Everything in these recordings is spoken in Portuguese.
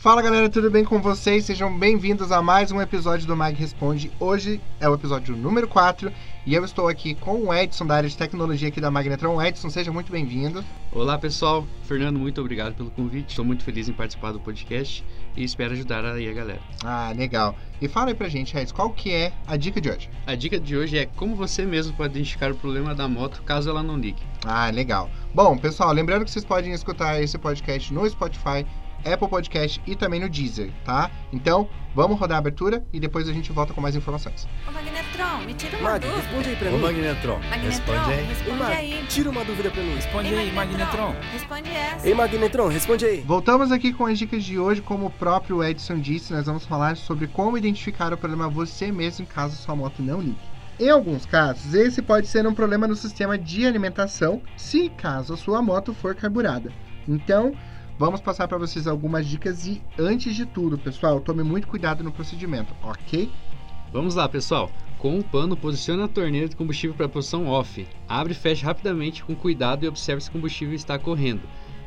Fala galera, tudo bem com vocês? Sejam bem-vindos a mais um episódio do Mag Responde. Hoje é o episódio número 4 e eu estou aqui com o Edson da área de tecnologia aqui da Magnetron. Edson, seja muito bem-vindo. Olá pessoal, Fernando, muito obrigado pelo convite. Estou muito feliz em participar do podcast e espero ajudar aí a galera. Ah, legal. E fala aí pra gente, Edson, qual que é a dica de hoje? A dica de hoje é como você mesmo pode identificar o problema da moto caso ela não ligue. Ah, legal. Bom, pessoal, lembrando que vocês podem escutar esse podcast no Spotify, Apple Podcast e também no Deezer, tá? Então, vamos rodar a abertura e depois a gente volta com mais informações. Ô Magnetron, me tira uma Mag, dúvida. responde aí pra Ô mim. Magnetron, Magnetron, responde aí. responde Mag, aí. tira uma dúvida pra mim. Responde Ei, aí, Magnetron. Responde essa. Ei, Magnetron, responde aí. Voltamos aqui com as dicas de hoje, como o próprio Edson disse, nós vamos falar sobre como identificar o problema você mesmo caso sua moto não ligue. Em alguns casos, esse pode ser um problema no sistema de alimentação, se caso a sua moto for carburada. Então, vamos passar para vocês algumas dicas e antes de tudo, pessoal, tome muito cuidado no procedimento, ok? Vamos lá pessoal, com um pano posicione a torneira de combustível para a posição off. Abre e feche rapidamente com cuidado e observe se o combustível está correndo.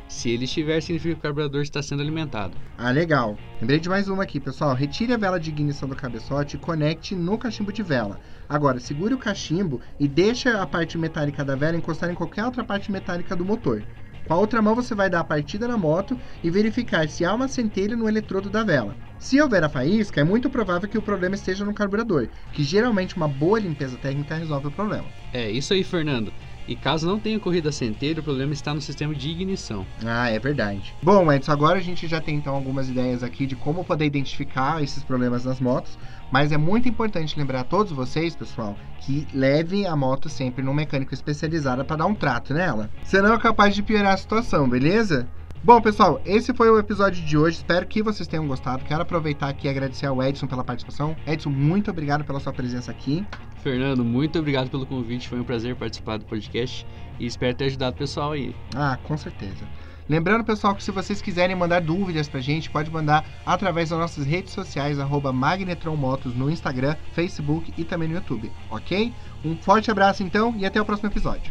Se ele estiver, significa que o carburador está sendo alimentado. Ah, legal. Lembrei de mais uma aqui, pessoal. Retire a vela de ignição do cabeçote e conecte no cachimbo de vela. Agora, segure o cachimbo e deixe a parte metálica da vela encostar em qualquer outra parte metálica do motor. Com a outra mão você vai dar a partida na moto e verificar se há uma centelha no eletrodo da vela. Se houver a faísca, é muito provável que o problema esteja no carburador, que geralmente uma boa limpeza técnica resolve o problema. É, isso aí Fernando. E caso não tenha corrido a centelha, o problema está no sistema de ignição. Ah, é verdade. Bom, Edson, agora a gente já tem então algumas ideias aqui de como poder identificar esses problemas nas motos, mas é muito importante lembrar a todos vocês, pessoal, que levem a moto sempre num mecânico especializado para dar um trato nela. Senão é capaz de piorar a situação, beleza? Bom, pessoal, esse foi o episódio de hoje. Espero que vocês tenham gostado. Quero aproveitar aqui e agradecer ao Edson pela participação. Edson, muito obrigado pela sua presença aqui. Fernando, muito obrigado pelo convite, foi um prazer participar do podcast e espero ter ajudado o pessoal aí. Ah, com certeza. Lembrando, pessoal, que se vocês quiserem mandar dúvidas pra gente, pode mandar através das nossas redes sociais, Magnetronmotos no Instagram, Facebook e também no YouTube, ok? Um forte abraço então e até o próximo episódio.